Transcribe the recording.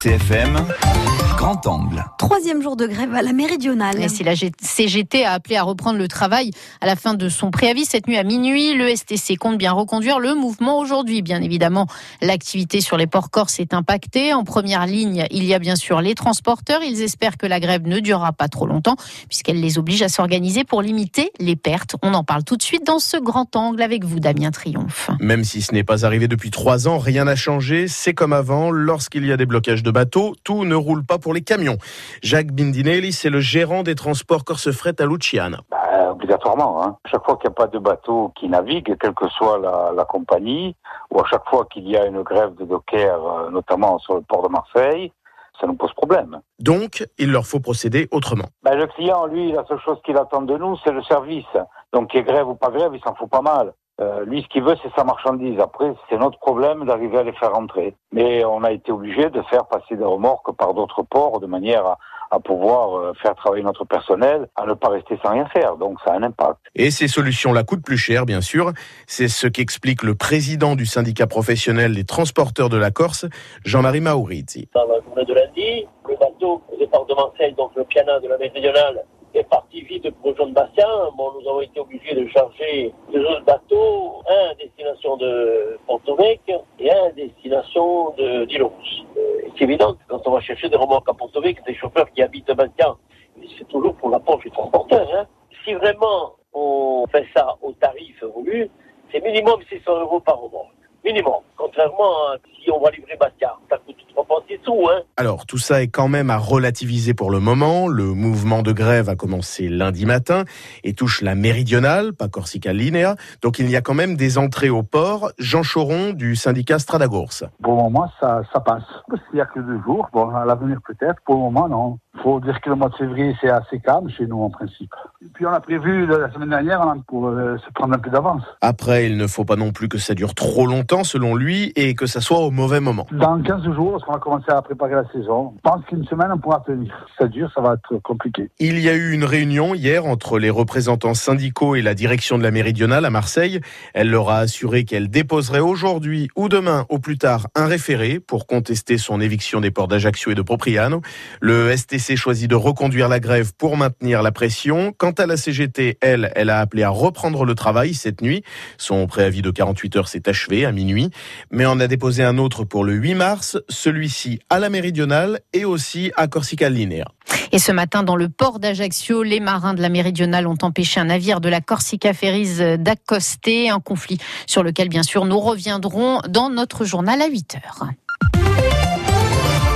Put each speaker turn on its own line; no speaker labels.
TFM, grand angle.
Troisième jour de grève à la méridionale.
Et si la CGT a appelé à reprendre le travail à la fin de son préavis cette nuit à minuit, le STC compte bien reconduire le mouvement aujourd'hui. Bien évidemment, l'activité sur les ports corses est impactée. En première ligne, il y a bien sûr les transporteurs. Ils espèrent que la grève ne durera pas trop longtemps puisqu'elle les oblige à s'organiser pour limiter les pertes. On en parle tout de suite dans ce grand angle avec vous, Damien Triomphe.
Même si ce n'est pas arrivé depuis trois ans, rien n'a changé. C'est comme avant. Lorsqu'il y a des blocages de de bateaux, tout ne roule pas pour les camions. Jacques Bindinelli, c'est le gérant des transports Corse-Fret à Luciana.
Bah, obligatoirement. Hein. Chaque fois qu'il n'y a pas de bateau qui navigue, quelle que soit la, compagnie, ou à chaque fois qu'il y a une grève de dockers, euh, notamment sur le port de Marseille, ça nous pose problème.
Donc, il leur faut procéder autrement.
Ben, le client, lui, la seule chose qu'il attend de nous, c'est le service. Donc, qu'il y ait grève ou pas grève, il s'en fout pas mal. Euh, lui, ce qu'il veut, c'est sa marchandise. Après, c'est notre problème d'arriver à les faire rentrer. Mais on a été obligé de faire passer des remorques par d'autres ports de manière à, à pouvoir euh, faire travailler notre personnel, à ne pas rester sans rien faire. Donc ça a un impact.
Et ces solutions-là coûtent plus cher, bien sûr. C'est ce qu'explique le président du syndicat professionnel des transporteurs de la Corse, Jean-Marie Maurizzi.
Dans la journée de lundi, le bateau au départ de Marseille, donc le piano de la méridionale, est parti vite pour rejoindre Bastien. Bon, nous avons été obligés de charger deux autres bateaux, un à destination de Pontovec et un à destination de d'Île-Rousse. Euh, c'est évident que quand on va chercher des remorques à Pontovec, des chauffeurs qui habitent Bastien, c'est toujours pour la poche du transporteur. Hein. Si vraiment on fait ça au tarif voulu, c'est minimum 600 euros par remorque. Minimum. Contrairement à si on va livrer Bastien, ça coûte Hein.
Alors, tout ça est quand même à relativiser pour le moment. Le mouvement de grève a commencé lundi matin et touche la méridionale, pas Corsica Linea. Donc, il y a quand même des entrées au port. Jean Choron du syndicat Stradagours.
Pour le moment, ça, ça passe. Il n'y a que deux jours. Bon, à l'avenir peut-être. Pour le moment, non. Il faut dire que le mois de février, c'est assez calme chez nous en principe. Et puis on a prévu la semaine dernière pour euh, se prendre un peu d'avance.
Après, il ne faut pas non plus que ça dure trop longtemps selon lui et que ça soit au mauvais moment.
Dans 15 jours, lorsqu'on va commencer à préparer la saison, je pense qu'une semaine, on pourra tenir. Ça dure, ça va être compliqué.
Il y a eu une réunion hier entre les représentants syndicaux et la direction de la Méridionale à Marseille. Elle leur a assuré qu'elle déposerait aujourd'hui ou demain au plus tard un référé pour contester son éviction des ports d'Ajaccio et de Propriano. Le STC choisi de reconduire la grève pour maintenir la pression. Quant à la CGT, elle, elle a appelé à reprendre le travail cette nuit. Son préavis de 48 heures s'est achevé à minuit, mais on a déposé un autre pour le 8 mars, celui-ci à la Méridionale et aussi à Corsica Linea.
Et ce matin, dans le port d'Ajaccio, les marins de la Méridionale ont empêché un navire de la Corsica Ferries d'accoster, un conflit sur lequel, bien sûr, nous reviendrons dans notre journal à 8 heures.